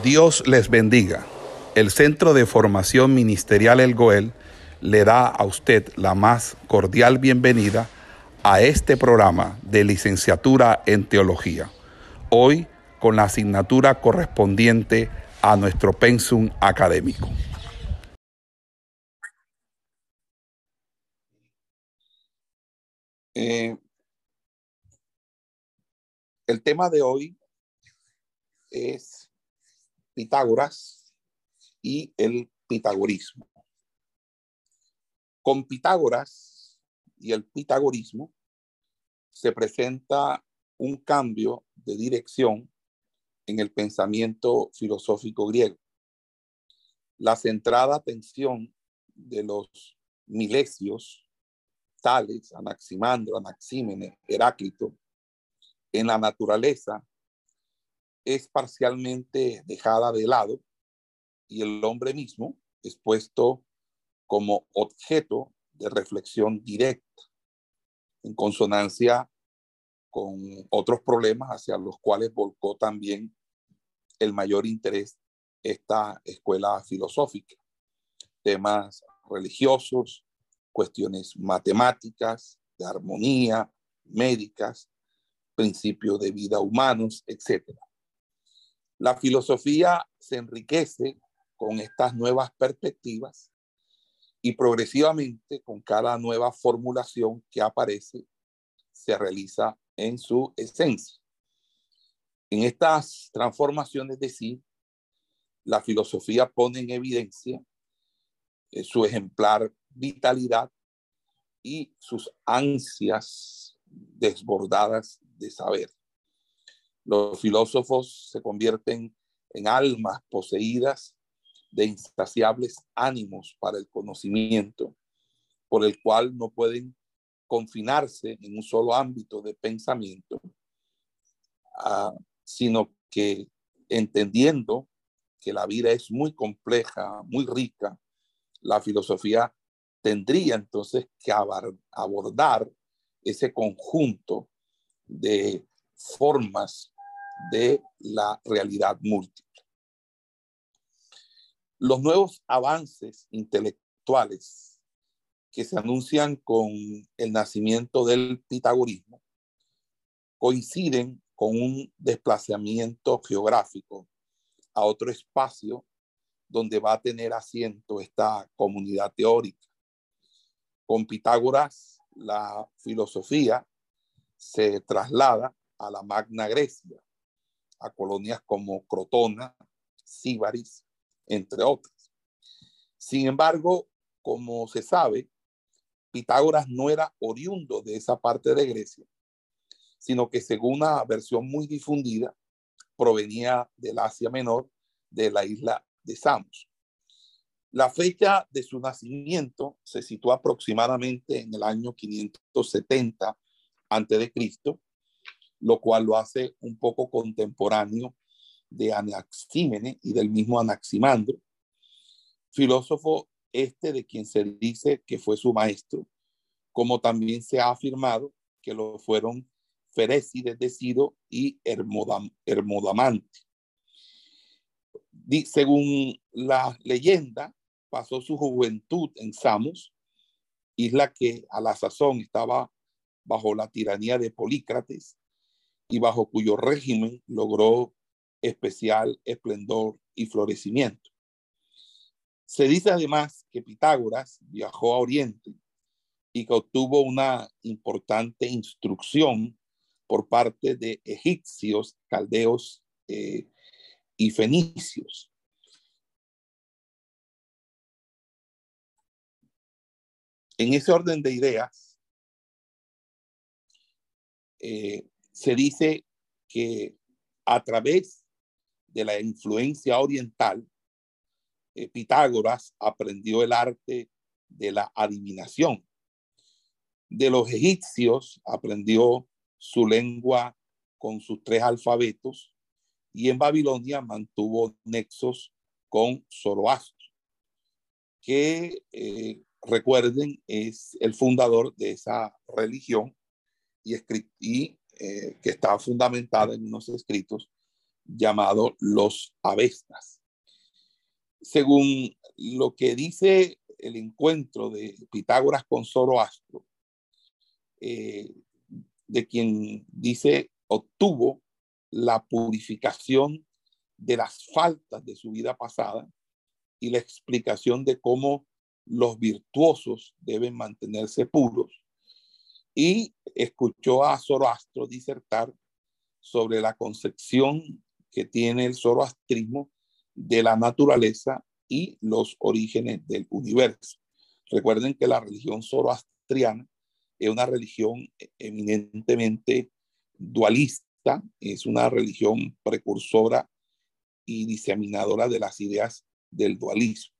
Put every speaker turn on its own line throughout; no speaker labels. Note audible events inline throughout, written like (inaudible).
Dios les bendiga. El Centro de Formación Ministerial El Goel le da a usted la más cordial bienvenida a este programa de licenciatura en teología. Hoy con la asignatura correspondiente a nuestro pensum académico. Eh, el tema de hoy es Pitágoras y el pitagorismo. Con Pitágoras y el pitagorismo se presenta un cambio de dirección en el pensamiento filosófico griego. La centrada atención de los milesios, Tales, Anaximandro, Anaxímenes, Heráclito, en la naturaleza es parcialmente dejada de lado y el hombre mismo es puesto como objeto de reflexión directa, en consonancia con otros problemas hacia los cuales volcó también el mayor interés esta escuela filosófica. Temas religiosos, cuestiones matemáticas, de armonía, médicas, principios de vida humanos, etc. La filosofía se enriquece con estas nuevas perspectivas y progresivamente con cada nueva formulación que aparece se realiza en su esencia. En estas transformaciones de sí, la filosofía pone en evidencia eh, su ejemplar vitalidad y sus ansias desbordadas de saber. Los filósofos se convierten en almas poseídas de insaciables ánimos para el conocimiento, por el cual no pueden confinarse en un solo ámbito de pensamiento, uh, sino que entendiendo que la vida es muy compleja, muy rica, la filosofía tendría entonces que abordar ese conjunto de formas de la realidad múltiple. Los nuevos avances intelectuales que se anuncian con el nacimiento del pitagorismo coinciden con un desplazamiento geográfico a otro espacio donde va a tener asiento esta comunidad teórica. Con Pitágoras, la filosofía se traslada a la Magna Grecia, a colonias como Crotona, Síbaris, entre otras. Sin embargo, como se sabe, Pitágoras no era oriundo de esa parte de Grecia, sino que según una versión muy difundida, provenía del Asia Menor, de la isla de Samos. La fecha de su nacimiento se sitúa aproximadamente en el año 570 a.C., lo cual lo hace un poco contemporáneo de Anaxímenes y del mismo Anaximandro, filósofo este de quien se dice que fue su maestro, como también se ha afirmado que lo fueron Ferécides de y Hermodamante. Según la leyenda, pasó su juventud en Samos, isla que a la sazón estaba bajo la tiranía de Polícrates y bajo cuyo régimen logró especial esplendor y florecimiento. Se dice además que Pitágoras viajó a Oriente y que obtuvo una importante instrucción por parte de egipcios, caldeos eh, y fenicios. En ese orden de ideas, eh, se dice que a través de la influencia oriental, eh, Pitágoras aprendió el arte de la adivinación. De los egipcios aprendió su lengua con sus tres alfabetos y en Babilonia mantuvo nexos con Zoroastro, que eh, recuerden es el fundador de esa religión y, y eh, que está fundamentada en unos escritos llamado los Avestas. Según lo que dice el encuentro de Pitágoras con Zoroastro, eh, de quien dice obtuvo la purificación de las faltas de su vida pasada y la explicación de cómo los virtuosos deben mantenerse puros. Y escuchó a Zoroastro disertar sobre la concepción que tiene el zoroastrismo de la naturaleza y los orígenes del universo. Recuerden que la religión zoroastriana es una religión eminentemente dualista, es una religión precursora y diseminadora de las ideas del dualismo.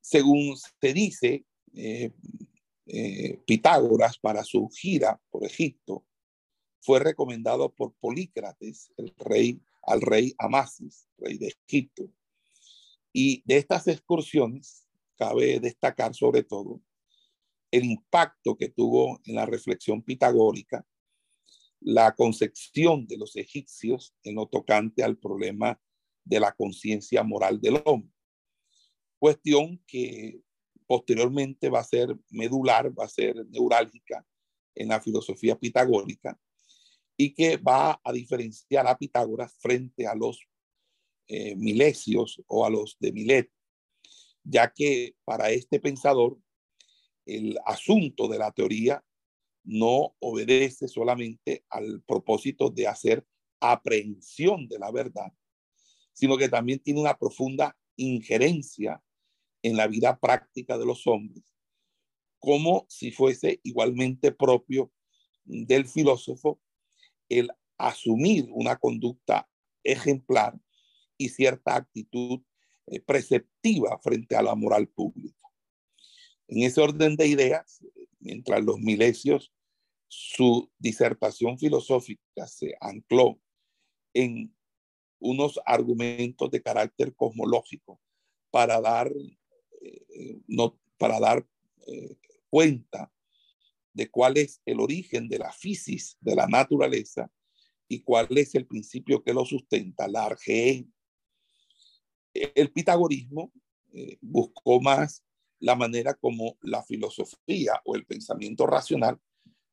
Según se dice, eh, eh, Pitágoras para su gira por Egipto fue recomendado por Polícrates, el rey, al rey Amasis, rey de Egipto. Y de estas excursiones cabe destacar sobre todo el impacto que tuvo en la reflexión pitagórica la concepción de los egipcios en lo tocante al problema de la conciencia moral del hombre. Cuestión que posteriormente va a ser medular, va a ser neurálgica en la filosofía pitagórica y que va a diferenciar a Pitágoras frente a los eh, milesios o a los de Milet, ya que para este pensador el asunto de la teoría no obedece solamente al propósito de hacer aprehensión de la verdad, sino que también tiene una profunda injerencia en la vida práctica de los hombres, como si fuese igualmente propio del filósofo el asumir una conducta ejemplar y cierta actitud eh, preceptiva frente a la moral pública. En ese orden de ideas, mientras los milesios su disertación filosófica se ancló en unos argumentos de carácter cosmológico para dar, eh, no, para dar eh, cuenta de cuál es el origen de la fisis de la naturaleza y cuál es el principio que lo sustenta, la arge. El pitagorismo eh, buscó más la manera como la filosofía o el pensamiento racional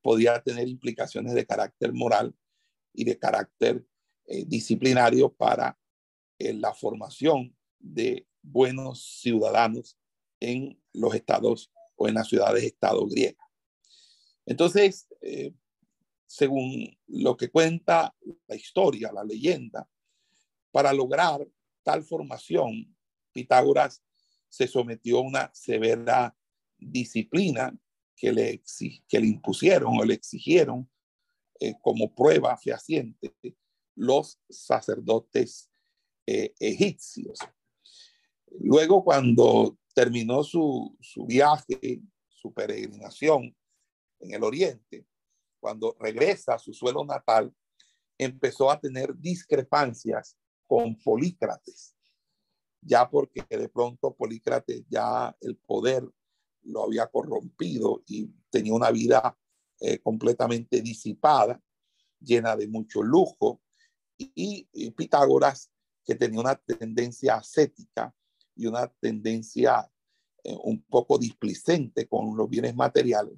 podía tener implicaciones de carácter moral y de carácter disciplinario para la formación de buenos ciudadanos en los estados o en las ciudades-estado griegas. Entonces, eh, según lo que cuenta la historia, la leyenda, para lograr tal formación, Pitágoras se sometió a una severa disciplina que le, que le impusieron o le exigieron eh, como prueba fehaciente los sacerdotes eh, egipcios. Luego, cuando terminó su, su viaje, su peregrinación en el oriente, cuando regresa a su suelo natal, empezó a tener discrepancias con Polícrates, ya porque de pronto Polícrates ya el poder lo había corrompido y tenía una vida eh, completamente disipada, llena de mucho lujo, y, Pitágoras, que tenía una tendencia ascética y una tendencia eh, un poco displicente con los bienes materiales,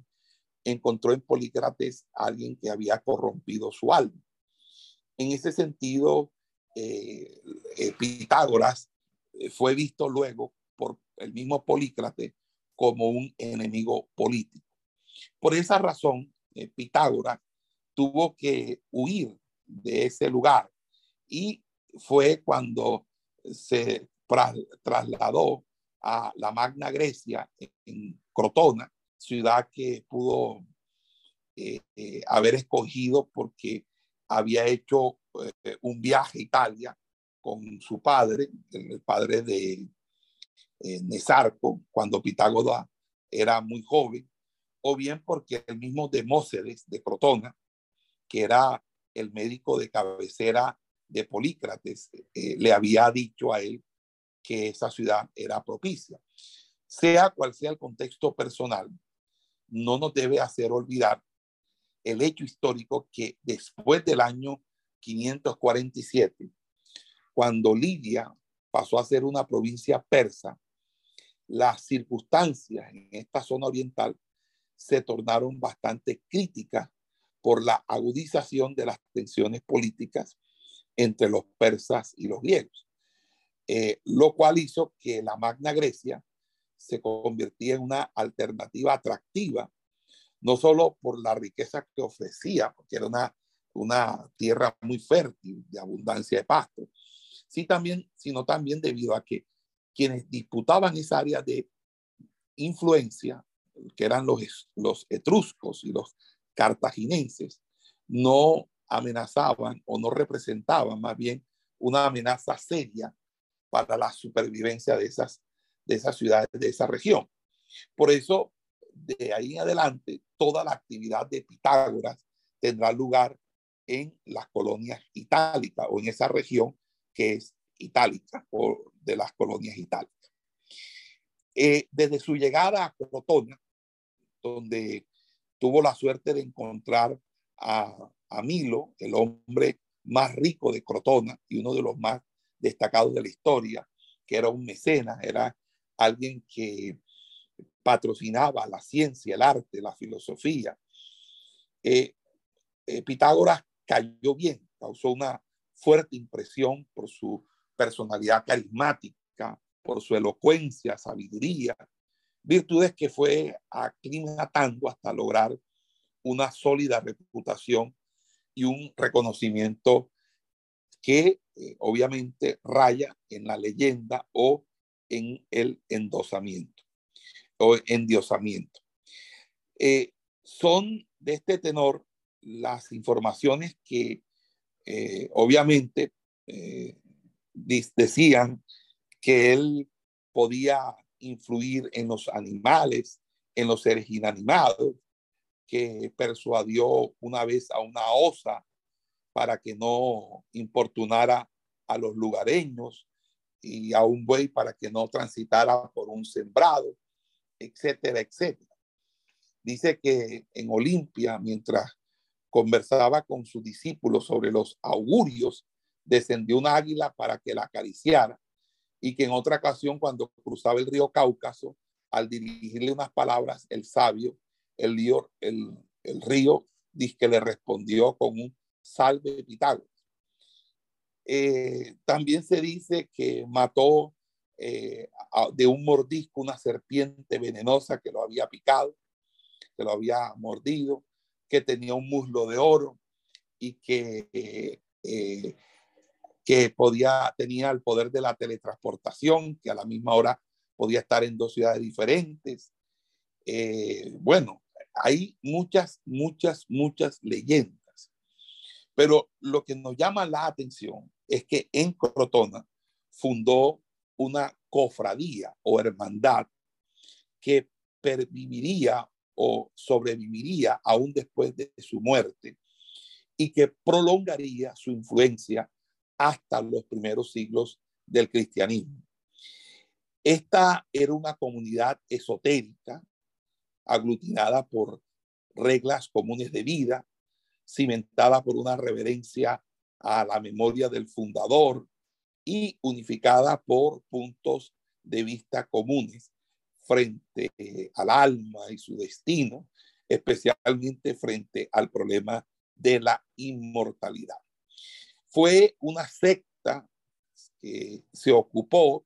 encontró en Polícrates a alguien que había corrompido su alma. En ese sentido, eh, Pitágoras fue visto luego por el mismo Polícrates como un enemigo político. Por esa razón, eh, Pitágoras tuvo que huir de ese lugar y fue cuando se trasladó a la Magna Grecia en Crotona, ciudad que pudo eh, eh, haber escogido porque había hecho un viaje a Italia con su padre, el padre de eh, Nesarco, cuando Pitágoras era muy joven, o bien porque el mismo Demócedes de Crotona, que era el médico de cabecera de Polícrates, eh, le había dicho a él que esa ciudad era propicia. Sea cual sea el contexto personal, no nos debe hacer olvidar el hecho histórico que después del año 547, cuando Lidia pasó a ser una provincia persa, las circunstancias en esta zona oriental se tornaron bastante críticas por la agudización de las tensiones políticas entre los persas y los griegos, eh, lo cual hizo que la Magna Grecia se convirtiera en una alternativa atractiva, no solo por la riqueza que ofrecía, porque era una, una tierra muy fértil, de abundancia de pasto, sí, también, sino también debido a que quienes disputaban esa área de influencia, que eran los, los etruscos y los cartaginenses, no amenazaban o no representaban más bien una amenaza seria para la supervivencia de esas, de esas ciudades, de esa región. Por eso, de ahí en adelante, toda la actividad de Pitágoras tendrá lugar en las colonias itálicas o en esa región que es itálica o de las colonias itálicas. Eh, desde su llegada a Crotona, donde tuvo la suerte de encontrar a, a Milo, el hombre más rico de Crotona y uno de los más destacados de la historia, que era un mecenas, era alguien que patrocinaba la ciencia, el arte, la filosofía. Eh, eh, Pitágoras cayó bien, causó una fuerte impresión por su personalidad carismática, por su elocuencia, sabiduría, virtudes que fue aclimatando hasta lograr una sólida reputación y un reconocimiento que eh, obviamente raya en la leyenda o en el endosamiento o endiosamiento. Eh, son de este tenor las informaciones que eh, obviamente decían que él podía influir en los animales, en los seres inanimados, que persuadió una vez a una osa para que no importunara a los lugareños y a un buey para que no transitara por un sembrado, etcétera, etcétera. Dice que en Olimpia, mientras conversaba con sus discípulos sobre los augurios, descendió un águila para que la acariciara y que en otra ocasión, cuando cruzaba el río Cáucaso, al dirigirle unas palabras, el sabio el, el río dice que le respondió con un salve Pitágoras. Eh, también se dice que mató eh, de un mordisco una serpiente venenosa que lo había picado, que lo había mordido, que tenía un muslo de oro y que, eh, que podía, tenía el poder de la teletransportación, que a la misma hora podía estar en dos ciudades diferentes. bueno, hay muchas, muchas, muchas leyendas. Pero lo que nos llama la atención es que en Crotona fundó una cofradía o hermandad que perviviría o sobreviviría aún después de su muerte y que prolongaría su influencia hasta los primeros siglos del cristianismo. Esta era una comunidad esotérica aglutinada por reglas comunes de vida, cimentada por una reverencia a la memoria del fundador y unificada por puntos de vista comunes frente al alma y su destino, especialmente frente al problema de la inmortalidad. Fue una secta que se ocupó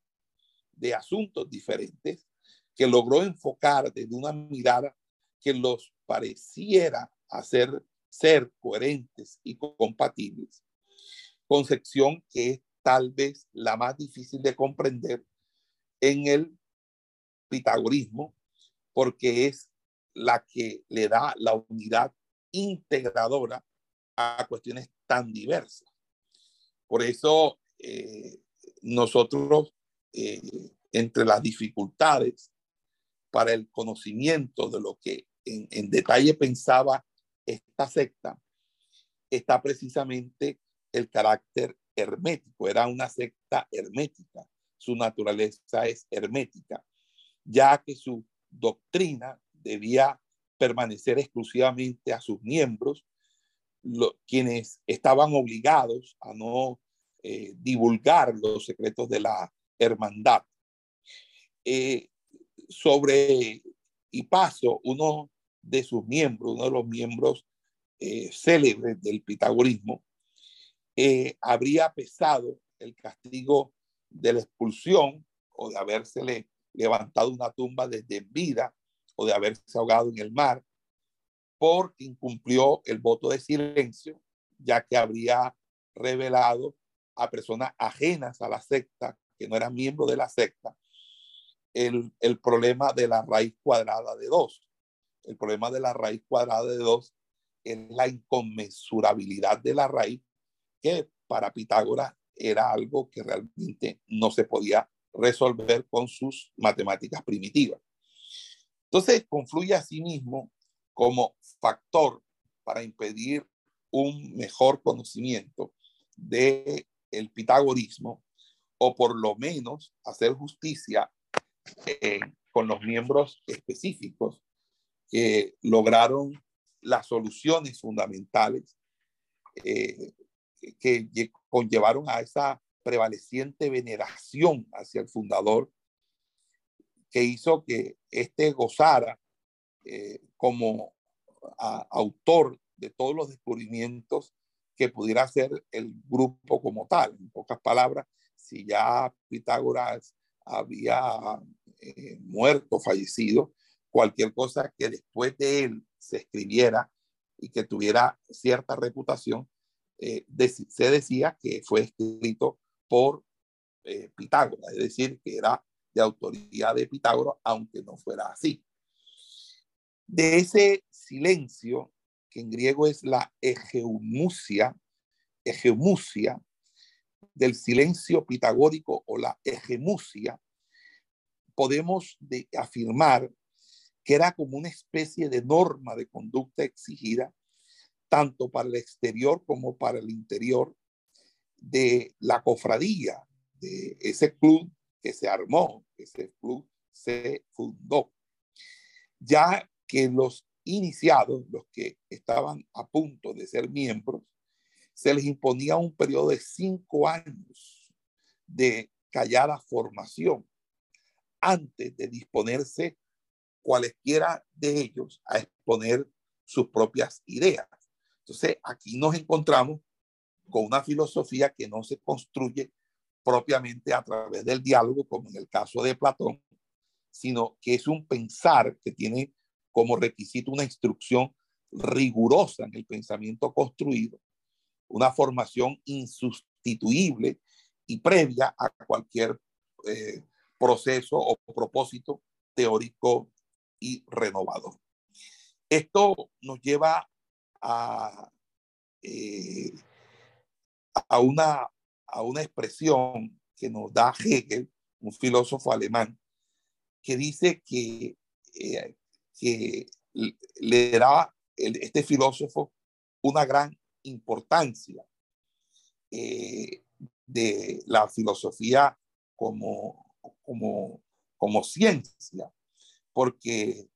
de asuntos diferentes que logró enfocar desde una mirada que los pareciera hacer ser coherentes y compatibles, concepción que es tal vez la más difícil de comprender en el pitagorismo, porque es la que le da la unidad integradora a cuestiones tan diversas. Por eso eh, nosotros, eh, entre las dificultades para el conocimiento de lo que en, detalle pensaba esta secta, está precisamente el carácter hermético. Era una secta hermética. Su naturaleza es hermética, ya que su doctrina debía permanecer exclusivamente a sus miembros quienes estaban obligados a no eh, divulgar los secretos de la hermandad. Eh, sobre paso uno de sus miembros, uno de los miembros eh, célebres del pitagorismo, habría pesado el castigo de la expulsión o de habérsele levantado una tumba desde vida o de haberse ahogado en el mar porque incumplió el voto de silencio, ya que habría revelado a personas ajenas a la secta, que no eran miembros de la secta, el, el problema de la raíz cuadrada de dos. El problema de la raíz cuadrada de dos es la inconmensurabilidad de la raíz, que para Pitágoras era algo que realmente no se podía resolver con sus matemáticas primitivas. Entonces, confluye a sí mismo como factor para impedir un mejor conocimiento de el pitagorismo o por lo menos hacer justicia eh, con los miembros específicos que lograron las soluciones fundamentales eh, que conllevaron a esa prevaleciente veneración hacia el fundador que hizo que éste gozara eh, como autor de todos los descubrimientos que pudiera hacer el grupo como tal. En pocas palabras, si ya Pitágoras había eh, muerto, fallecido, cualquier cosa que después de él se escribiera y que tuviera cierta reputación, eh, se decía que fue escrito por eh, Pitágoras, es decir, que era de autoría de Pitágoras, aunque no fuera así. De ese silencio, que en griego es la hegemusia, hegemusia, del silencio pitagórico o la hegemusia, podemos afirmar que era como una especie de norma de conducta exigida tanto para el exterior como para el interior de la cofradía, de ese club que se armó, ese club se fundó. Ya que los iniciados, los que estaban a punto de ser miembros, se les imponía un periodo de cinco años de callada formación antes de disponerse cualesquiera de ellos a exponer sus propias ideas. Entonces, aquí nos encontramos con una filosofía que no se construye propiamente a través del diálogo, como en el caso de Platón, sino que es un pensar que tiene como requisito una instrucción rigurosa en el pensamiento construido, una formación insustituible y previa a cualquier eh, proceso o propósito teórico y renovador. Esto nos lleva a, eh, a, una, a una expresión que nos da Hegel, un filósofo alemán, que dice que eh, que le da este filósofo una gran importancia eh, de la filosofía como, como, como ciencia, porque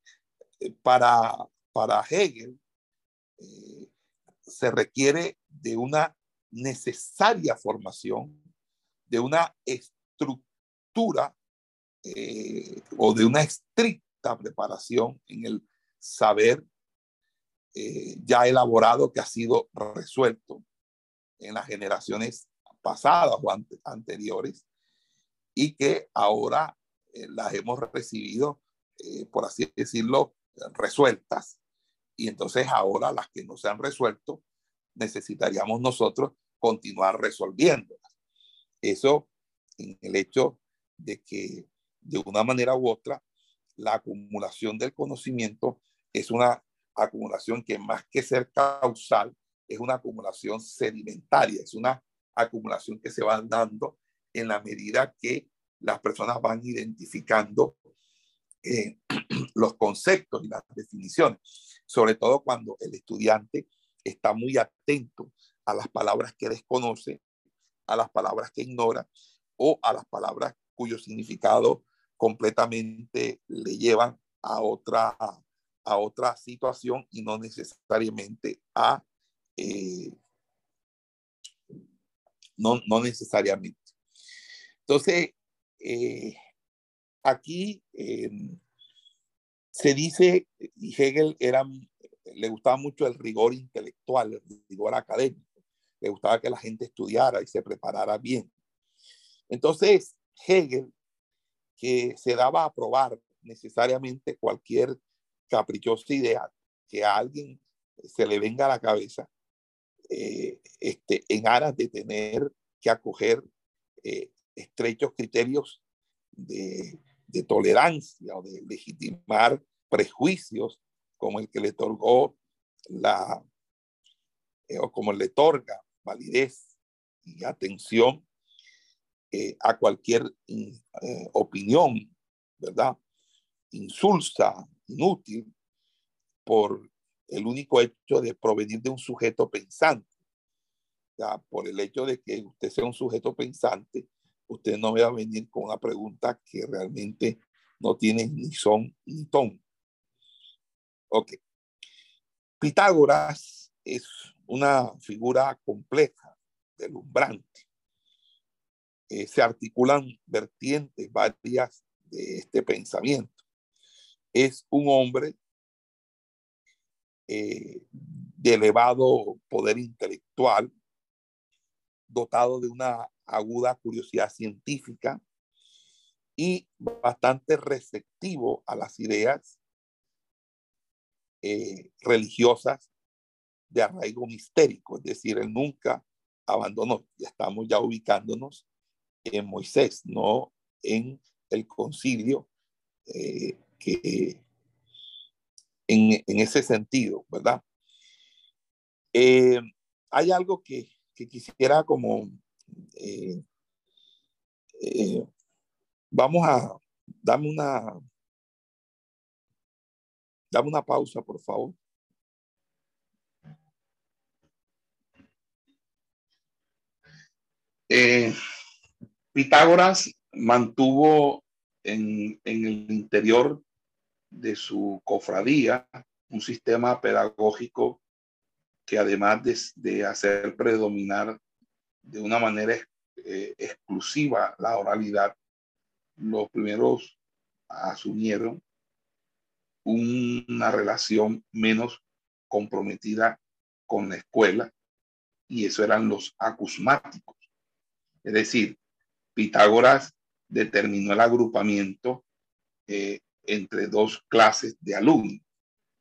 eh, para, para Hegel eh, se requiere de una necesaria formación, de una estructura o de una estricta preparación en el saber eh, ya elaborado que ha sido resuelto en las generaciones pasadas o anteriores y que ahora eh, las hemos recibido, eh, por así decirlo, resueltas. Y entonces ahora las que no se han resuelto, necesitaríamos nosotros continuar resolviéndolas. Eso en el hecho de que de una manera u otra la acumulación del conocimiento es una acumulación que más que ser causal, es una acumulación sedimentaria, es una acumulación que se va dando en la medida que las personas van identificando eh, (clears throat) los conceptos y las definiciones, sobre todo cuando el estudiante está muy atento a las palabras que desconoce, a las palabras que ignora o a las palabras cuyo significado completamente le llevan a otra, a otra situación y no necesariamente a eh, no, no necesariamente. Entonces, eh, aquí se dice, y Hegel era, le gustaba mucho el rigor intelectual, el rigor académico, le gustaba que la gente estudiara y se preparara bien. Entonces, Hegel, que se daba a probar necesariamente cualquier caprichosa idea que a alguien se le venga a la cabeza, eh, este, en aras de tener que acoger eh, estrechos criterios de, de, tolerancia o de legitimar prejuicios como el que le otorgó la, eh, o como le otorga validez y atención a cualquier opinión, ¿verdad? Insulsa, inútil, por el único hecho de provenir de un sujeto pensante. Ya, por el hecho de que usted sea un sujeto pensante, usted no va a venir con una pregunta que realmente no tiene ni son ni ton. Ok. Pitágoras es una figura compleja, delumbrante. Eh, se articulan vertientes varias de este pensamiento. Es un hombre eh, de elevado poder intelectual, dotado de una aguda curiosidad científica y bastante receptivo a las ideas eh, religiosas de arraigo mistérico, es decir, él nunca abandonó, ya estamos ya ubicándonos en Moisés, no en el concilio eh, que en, ese sentido, ¿verdad? Eh, hay algo que, quisiera como, eh, eh, vamos a, dame una, dame una pausa, por favor. Pitágoras mantuvo en, en, el interior de su cofradía, un sistema pedagógico que además de, hacer predominar de una manera eh, exclusiva la oralidad, los primeros asumieron una relación menos comprometida con la escuela y eso eran los acusmáticos. Es decir, Pitágoras determinó el agrupamiento eh, entre dos clases de alumnos,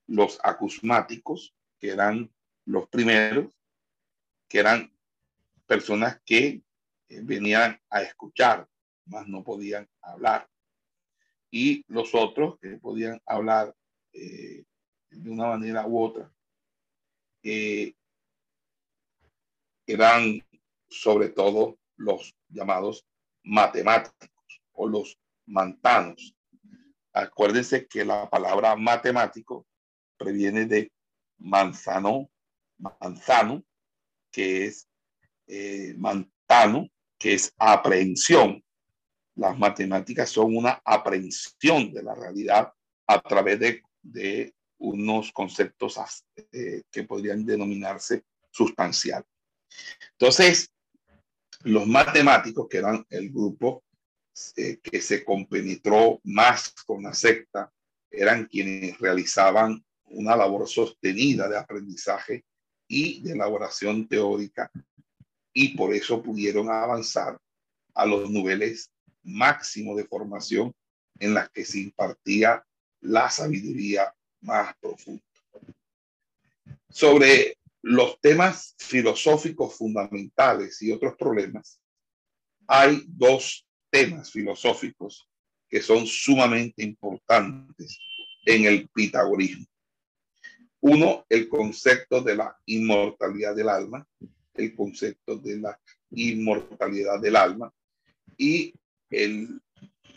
los acusmáticos, que eran los primeros, que eran personas que eh, venían a escuchar, más no podían hablar, y los otros que podían hablar eh, de una manera u otra, eh, eran sobre todo los llamados matemáticos o los mantanos, Acuérdense que la palabra matemático previene de manzano, manzano, que es eh, mantano, que es aprehensión. Las matemáticas son una aprehensión de la realidad a través de, unos conceptos eh, que podrían denominarse sustancial. Entonces, los matemáticos, que eran el grupo eh, que se compenetró más con la secta eran quienes realizaban una labor sostenida de aprendizaje y de elaboración teórica y por eso pudieron avanzar a los niveles máximos de formación en las que se impartía la sabiduría más profunda. Sobre los temas filosóficos fundamentales y otros problemas, hay dos temas filosóficos que son sumamente importantes en el pitagorismo. Uno, el concepto de la inmortalidad del alma, el concepto de la inmortalidad del alma y el,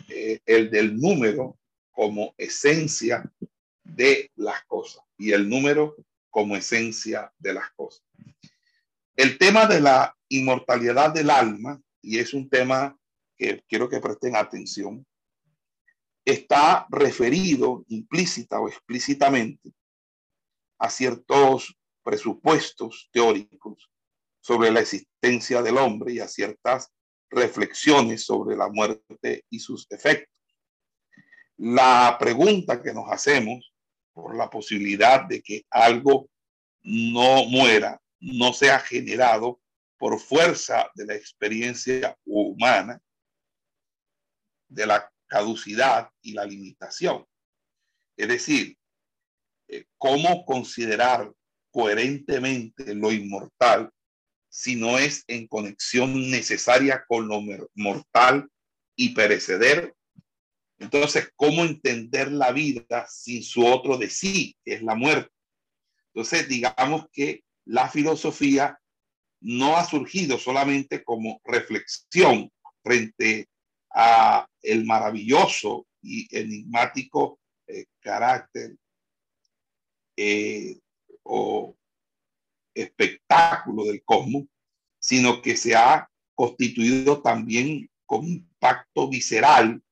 eh, el del número como esencia de las cosas y el número como esencia de las cosas. El tema de la inmortalidad del alma, y es un tema que quiero que presten atención, está referido implícita o explícitamente a ciertos presupuestos teóricos sobre la existencia del hombre y a ciertas reflexiones sobre la muerte y sus efectos. La pregunta que nos hacemos por la posibilidad de que algo no muera, no sea generado por fuerza de la experiencia humana, de la caducidad y la limitación. Es decir, eh, cómo considerar coherentemente lo inmortal si no es en conexión necesaria con lo mortal y pereceder. Entonces, ¿cómo entender la vida sin su otro de sí, que es la muerte? Entonces, digamos que la filosofía no ha surgido solamente como reflexión frente a el maravilloso y enigmático eh, carácter eh, o espectáculo del cosmos, sino que se ha constituido también con impacto visceral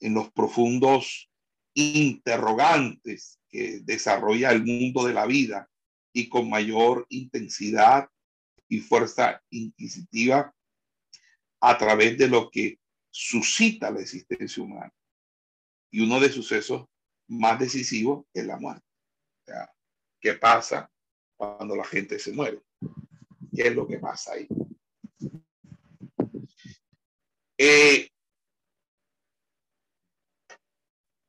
en los profundos interrogantes que desarrolla el mundo de la vida y con mayor intensidad y fuerza inquisitiva a través de lo que suscita la existencia humana. Y uno de sucesos más decisivos es la muerte. ¿Qué pasa cuando la gente se muere? ¿Qué es lo que pasa ahí? Eh,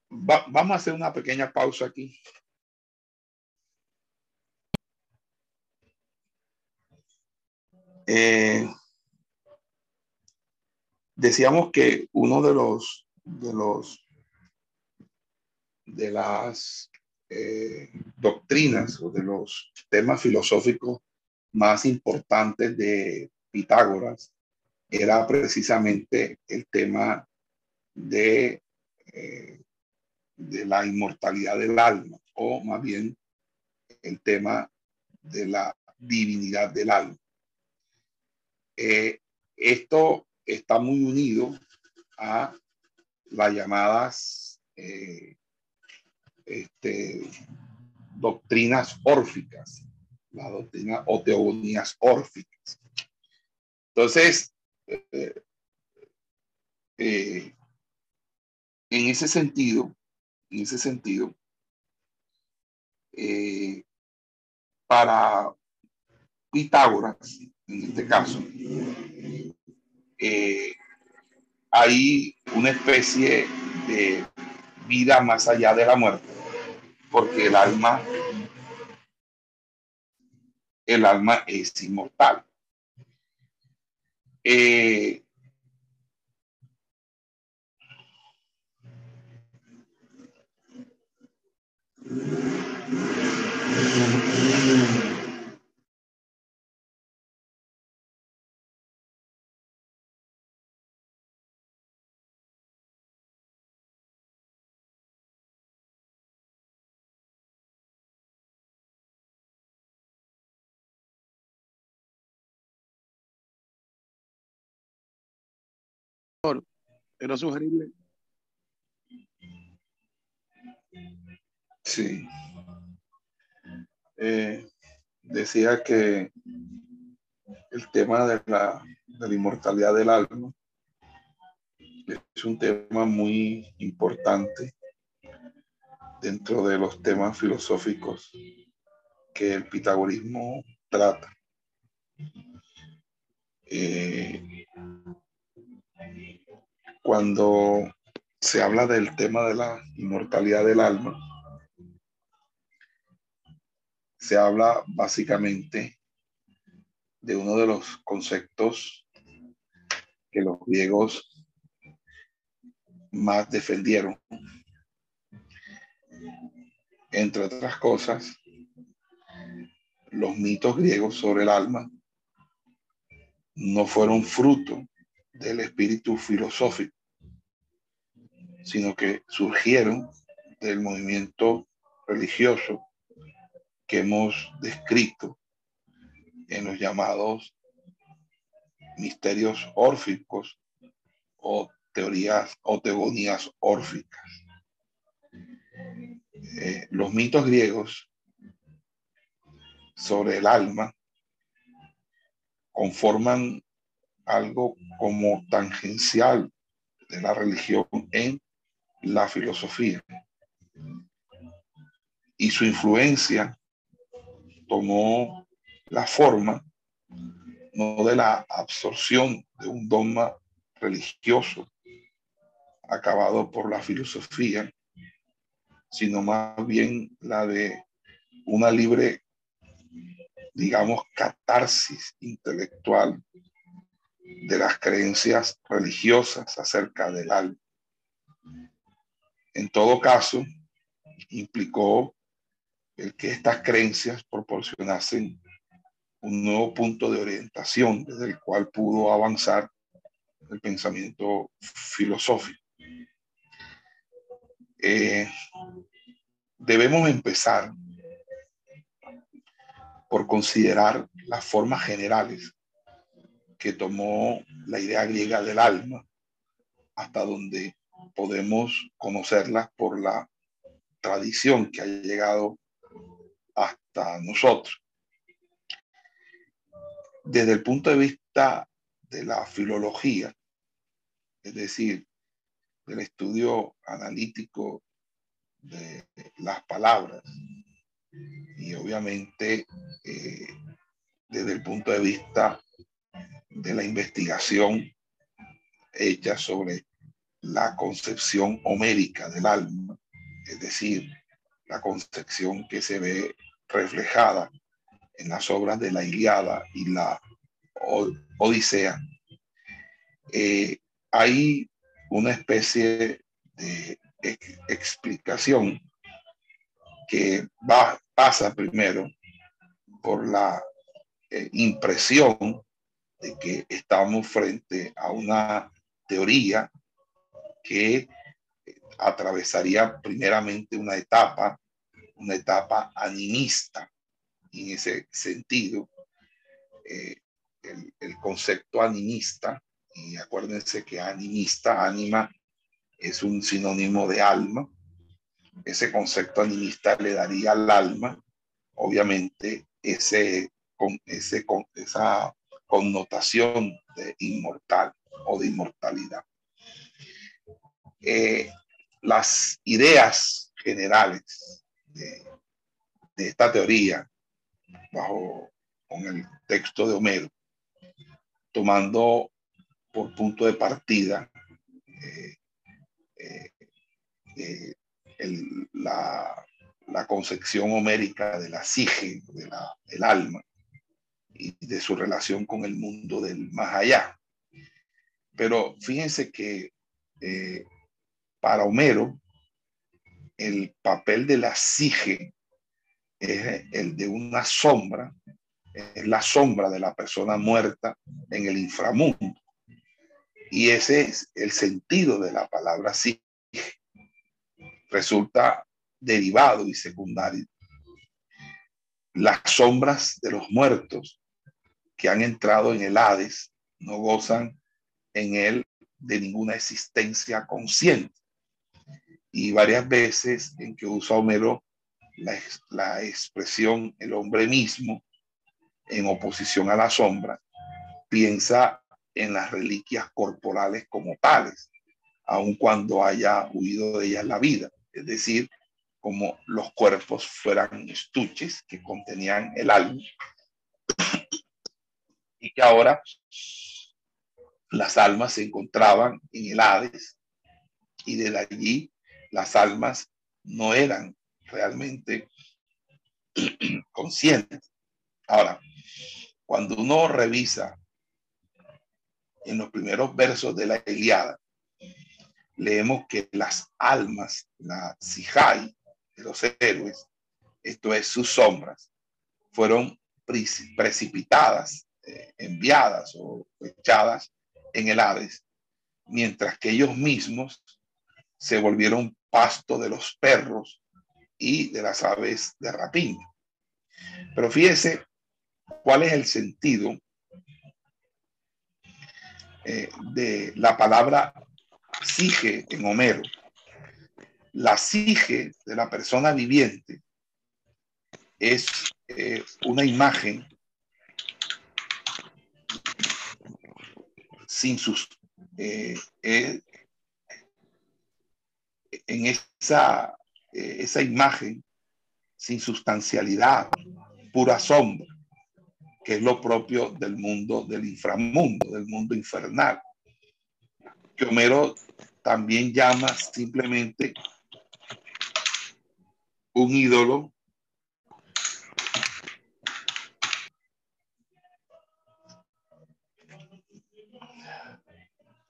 vamos a hacer una pequeña pausa aquí. Eh, decíamos que uno de los de los de las eh, doctrinas o de los temas filosóficos más importantes de Pitágoras era precisamente el tema de, eh, de la inmortalidad del alma, o más bien el tema de la divinidad del alma. Eh, esto está muy unido a las llamadas este, doctrinas órficas, la doctrina o teogonías órficas. Entonces, eh, eh, en ese sentido, en ese sentido, para Pitágoras, en este caso, eh, hay una especie de vida más allá de la muerte, porque el alma, el alma es inmortal. Eh,
era sugerible.
Sí. Eh, decía que el tema de la, de la inmortalidad del alma es un tema muy importante dentro de los temas filosóficos que el pitagorismo trata. Eh, cuando se habla del tema de la inmortalidad del alma, se habla básicamente de uno de los conceptos que los griegos más defendieron. Entre otras cosas, los mitos griegos sobre el alma no fueron fruto del espíritu filosófico, sino que surgieron del movimiento religioso que hemos descrito en los llamados misterios órficos o teorías o teogonías órficas. Eh, los mitos griegos sobre el alma conforman algo como tangencial de la religión en la filosofía. Y su influencia tomó la forma no de la absorción de un dogma religioso acabado por la filosofía, sino más bien la de una libre, digamos, catarsis intelectual de las creencias religiosas acerca del alma. En todo caso, implicó el que estas creencias proporcionasen un nuevo punto de orientación desde el cual pudo avanzar el pensamiento filosófico. Eh, debemos empezar por considerar las formas generales que tomó la idea griega del alma, hasta donde podemos conocerlas por la tradición que ha llegado hasta nosotros. Desde el punto de vista de la filología, es decir, del estudio analítico de las palabras y obviamente eh, desde el punto de vista de la investigación hecha sobre la concepción homérica del alma, es decir, la concepción que se ve reflejada en las obras de la Iliada y la Odisea, eh, hay una especie de explicación que va, pasa primero por la eh, impresión de que estamos frente a una teoría que atravesaría primeramente una etapa, una etapa animista. en ese sentido, eh, el, concepto animista, y acuérdense que animista, ánima, es un sinónimo de alma. Ese concepto animista le daría al alma, obviamente, ese, con, ese, con, esa connotación de inmortal o de inmortalidad. Eh, las ideas generales de, esta teoría bajo con el texto de Homero, tomando por punto de partida eh, eh, la, concepción homérica de la sige, de la, del alma, y de su relación con el mundo del más allá. Pero fíjense que eh, para Homero, el papel de la sige es el de una sombra, es la sombra de la persona muerta en el inframundo. Y ese es el sentido de la palabra sige. Resulta derivado y secundario. Las sombras de los muertos que han entrado en el Hades no gozan en él de ninguna existencia consciente. Y varias veces en que usa Homero la, la expresión el hombre mismo en oposición a la sombra, piensa en las reliquias corporales como tales, aun cuando haya huido de ellas la vida, es decir, como los cuerpos fueran estuches que contenían el alma y que ahora las almas se encontraban en el Hades y desde allí las almas no eran realmente (clears throat) conscientes. Ahora, cuando uno revisa en los primeros versos de la Iliada, leemos que las almas, la Sijai de los héroes, esto es sus sombras, fueron precipitadas eh, enviadas o echadas en el Hades, mientras que ellos mismos se volvieron pasto de los perros y de las aves de rapiña. Pero fíjese cuál es el sentido eh, de la palabra sige en Homero. La sige de la persona viviente es eh, una imagen sin sus eh, eh, en esa, esa imagen sin sustancialidad, pura sombra, que es lo propio del mundo del inframundo, del mundo infernal. Que Homero también llama simplemente un ídolo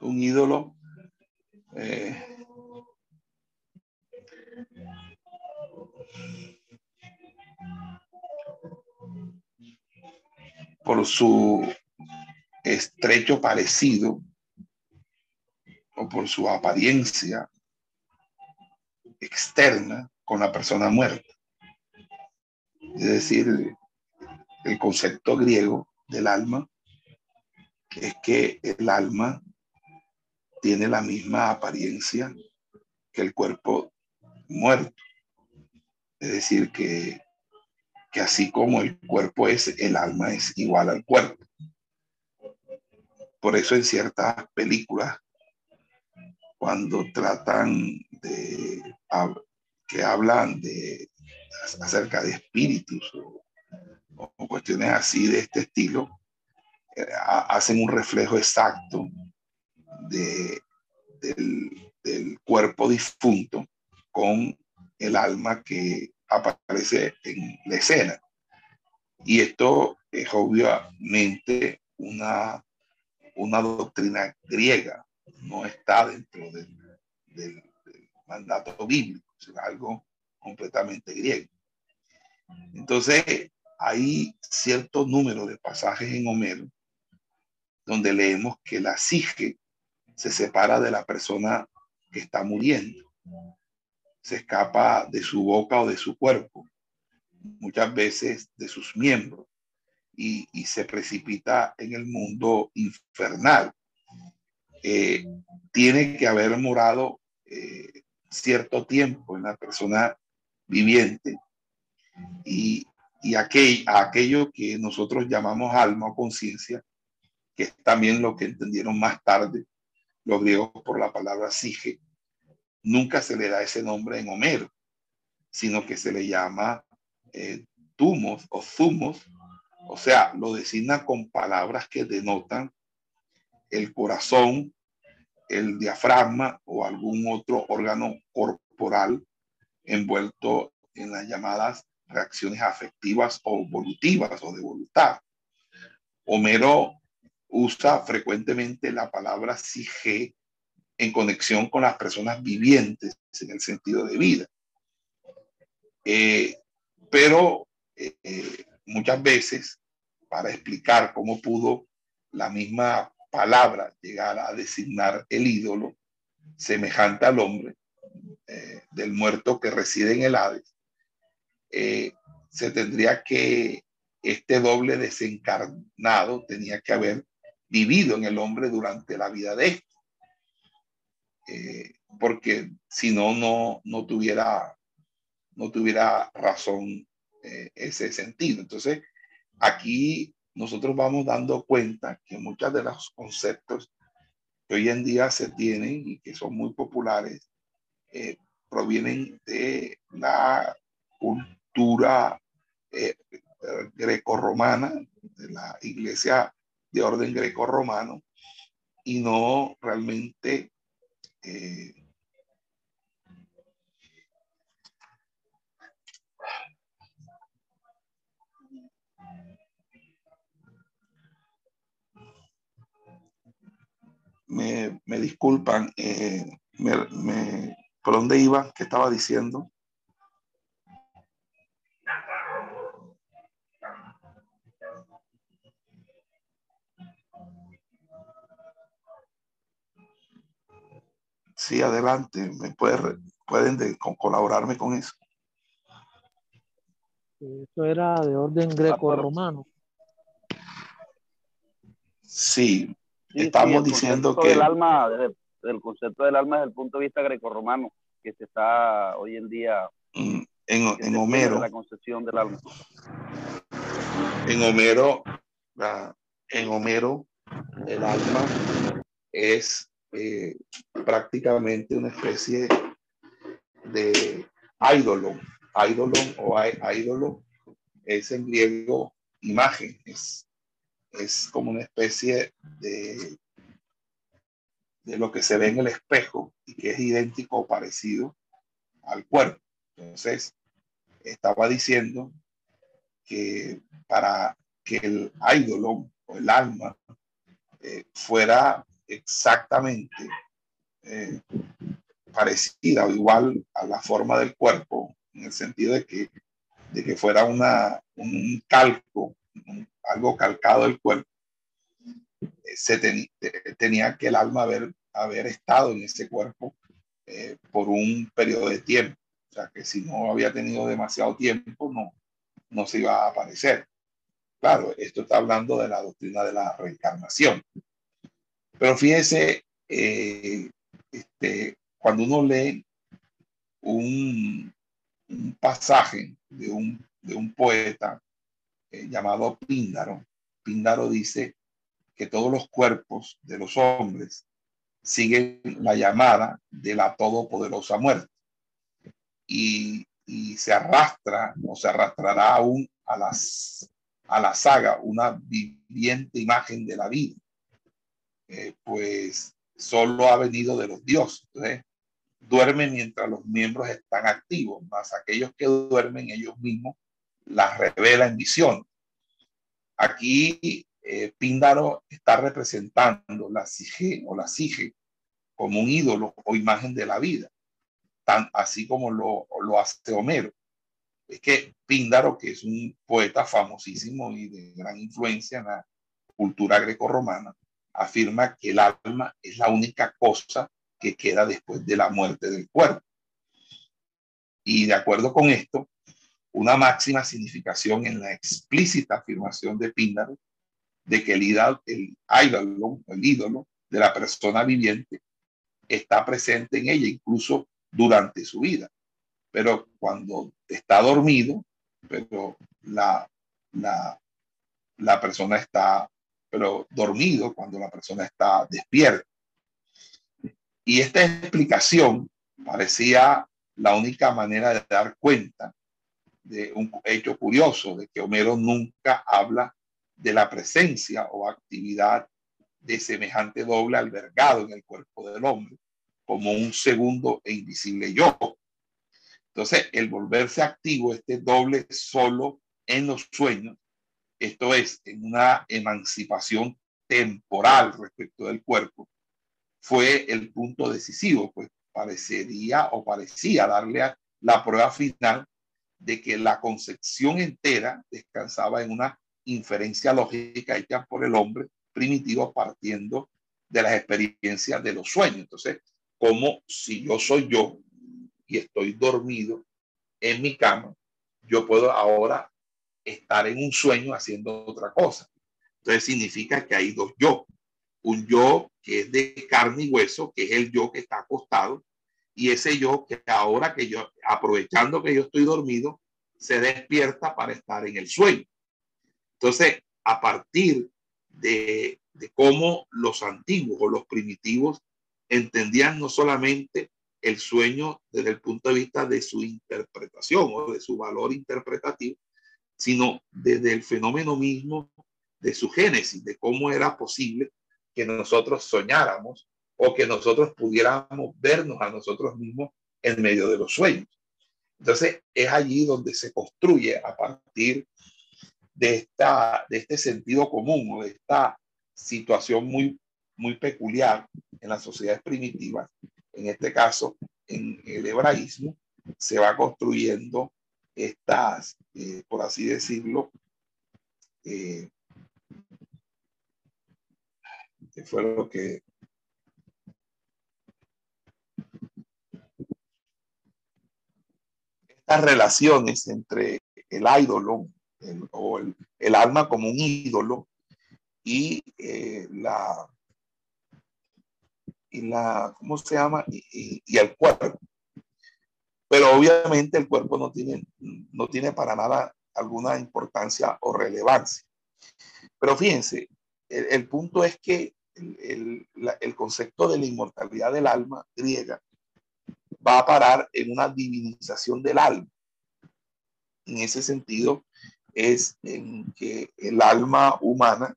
un ídolo eh, por su estrecho parecido o por su apariencia externa con la persona muerta. Es decir, el concepto griego del alma es que el alma tiene la misma apariencia que el cuerpo muerto. Es decir, que, que así como el cuerpo es, el alma es igual al cuerpo. Por eso en ciertas películas, cuando tratan de, que hablan de acerca de espíritus o, cuestiones así de este estilo, eh, hacen un reflejo exacto de, del, cuerpo difunto con el alma que aparece en la escena. Y esto es obviamente una, una doctrina griega, no está dentro del, del, mandato bíblico, es algo completamente griego. Entonces, hay cierto número de pasajes en Homero donde leemos que la sige se separa de la persona que está muriendo, se escapa de su boca o de su cuerpo, muchas veces de sus miembros, y, se precipita en el mundo infernal. Eh, tiene que haber morado eh, cierto tiempo en la persona viviente y, y aquel, aquello que nosotros llamamos alma o conciencia, que es también lo que entendieron más tarde los griegos por la palabra sige, nunca se le da ese nombre en Homero, sino que se le llama eh, tumos o zumos, o sea, lo designa con palabras que denotan el corazón, el diafragma o algún otro órgano corporal envuelto en las llamadas reacciones afectivas o evolutivas o de voluntad. Homero usa frecuentemente la palabra sige en conexión con las personas vivientes en el sentido de vida. Eh, pero eh, eh, muchas veces, para explicar cómo pudo la misma palabra llegar a designar el ídolo semejante al hombre del muerto que reside en el Hades, se tendría que este doble desencarnado tenía que haber vivido en el hombre durante la vida de este. porque si no, no, no tuviera, no tuviera razón eh, ese sentido. Entonces, aquí nosotros vamos dando cuenta que muchos de los conceptos que hoy en día se tienen y que son muy populares eh, provienen de la cultura greco-romana, de la iglesia de orden greco-romano y no realmente eh, me, disculpan, eh, ¿por dónde iba? ¿Qué estaba diciendo? Sí, adelante, me puede, pueden colaborarme con eso.
Eso era de orden greco-romano.
Sí, estamos diciendo que...
El alma, el concepto del alma desde el punto de vista greco-romano, que se está hoy en día...
Mm, En, en Homero.
La concepción del alma.
En Homero, en Homero, el alma es eh, prácticamente una especie de ídolo. Ídolo o ídolo es en griego imagen, es, es como una especie de, de lo que se ve en el espejo y que es idéntico o parecido al cuerpo. Entonces, estaba diciendo que para que el ídolo o el alma eh, fuera exactamente eh, parecida o igual a la forma del cuerpo, en el sentido de que, de que fuera una, un calco, algo calcado del cuerpo, eh, se tenía que el alma haber, haber estado en ese cuerpo por un periodo de tiempo. O sea, que si no había tenido demasiado tiempo, no, no se iba a aparecer. Claro, esto está hablando de la doctrina de la reencarnación. Pero fíjese, eh, este, cuando uno lee un, pasaje de un, de un poeta eh, llamado Píndaro, Píndaro dice que todos los cuerpos de los hombres siguen la llamada de la todopoderosa muerte. Y, y se arrastra o se arrastrará aún a las a la saga una viviente imagen de la vida, eh, pues solo ha venido de los dioses. Entonces, duerme mientras los miembros están activos, más aquellos que duermen ellos mismos las revela en visión. Aquí eh, Píndaro está representando la sige o la sige como un ídolo o imagen de la vida, tan así como lo, lo hace Homero es que Píndaro, que es un poeta famosísimo y de gran influencia en la cultura grecorromana, afirma que el alma es la única cosa que queda después de la muerte del cuerpo. Y de acuerdo con esto, una máxima significación en la explícita afirmación de Píndaro de que el, el ídolo, el ídolo de la persona viviente está presente en ella incluso durante su vida pero cuando está dormido, pero la, la, la persona está, pero dormido cuando la persona está despierta. Y esta explicación parecía la única manera de dar cuenta de un hecho curioso, de que Homero nunca habla de la presencia o actividad de semejante doble albergado en el cuerpo del hombre, como un segundo e invisible yo, entonces, el volverse activo, este doble solo en los sueños, esto es, en una emancipación temporal respecto del cuerpo, fue el punto decisivo, pues parecería o parecía darle la prueba final de que la concepción entera descansaba en una inferencia lógica hecha por el hombre primitivo partiendo de las experiencias de los sueños. Entonces, como si yo soy yo, y estoy dormido en mi cama, yo puedo ahora estar en un sueño haciendo otra cosa. Entonces significa que hay dos yo. Un yo que es de carne y hueso, que es el yo que está acostado, y ese yo que ahora que yo, aprovechando que yo estoy dormido, se despierta para estar en el sueño. Entonces, a partir de, de cómo los antiguos o los primitivos entendían no solamente el sueño desde el punto de vista de su interpretación o de su valor interpretativo, sino desde el fenómeno mismo de su génesis, de cómo era posible que nosotros soñáramos o que nosotros pudiéramos vernos a nosotros mismos en medio de los sueños. Entonces es allí donde se construye a partir de, esta, de este sentido común o de esta situación muy, muy peculiar en las sociedades primitivas en este caso, en el hebraísmo, se va construyendo estas, eh, por así decirlo, eh, que fue lo que estas relaciones entre el ídolo o el, alma como un ídolo y eh, la y la, ¿cómo se llama? Y, y, el cuerpo. Pero obviamente el cuerpo no tiene, no tiene para nada alguna importancia o relevancia. Pero fíjense, el, punto es que el, el, concepto de la inmortalidad del alma griega va a parar en una divinización del alma. En ese sentido, es en que el alma humana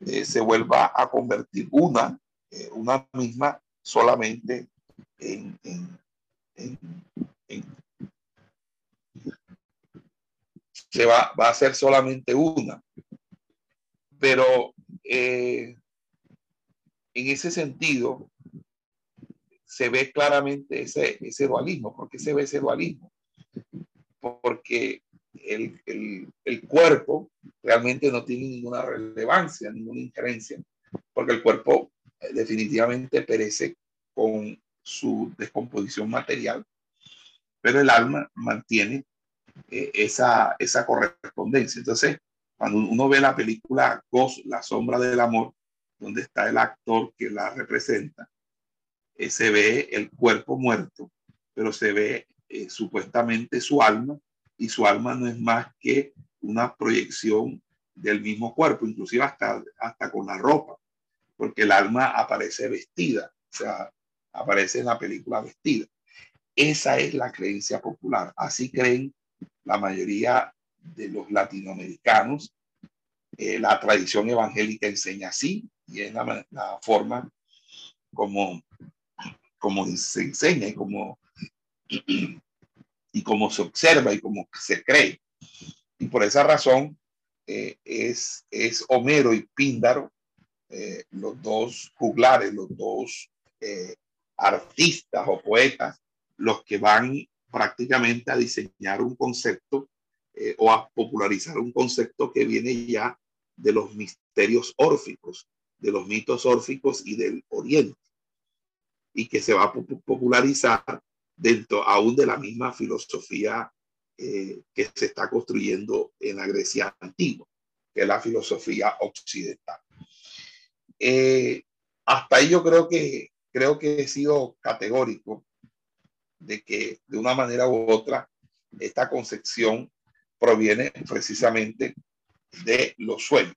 eh, se vuelva a convertir una, eh, una misma solamente en, se va, va, a ser solamente una. Pero eh, en ese sentido se ve claramente ese, ese dualismo. ¿Por qué se ve ese dualismo? Porque el, el, cuerpo realmente no tiene ninguna relevancia, ninguna injerencia, porque el cuerpo eh, definitivamente perece con su descomposición material, pero el alma mantiene eh, esa, esa correspondencia. Entonces, cuando uno ve la película Ghost, La sombra del amor, donde está el actor que la representa, eh, se ve el cuerpo muerto, pero se ve supuestamente su alma y su alma no es más que una proyección del mismo cuerpo, inclusive hasta, hasta con la ropa, porque el alma aparece vestida, o sea, aparece en la película vestida. Esa es la creencia popular, así creen la mayoría de los latinoamericanos. Eh, la tradición evangélica enseña así y es la, forma como, como se enseña y como y cómo se observa y cómo se cree. Y por esa razón eh, es, es Homero y Píndaro, eh, los dos juglares, los dos eh, artistas o poetas, los que van prácticamente a diseñar un concepto o a popularizar un concepto que viene ya de los misterios órficos, de los mitos órficos y del Oriente, y que se va a popularizar dentro aún de la misma filosofía eh, que se está construyendo en la Grecia antigua, que es la filosofía occidental. Eh, hasta ahí yo creo que, creo que he sido categórico de que de una manera u otra esta concepción proviene precisamente de los sueños.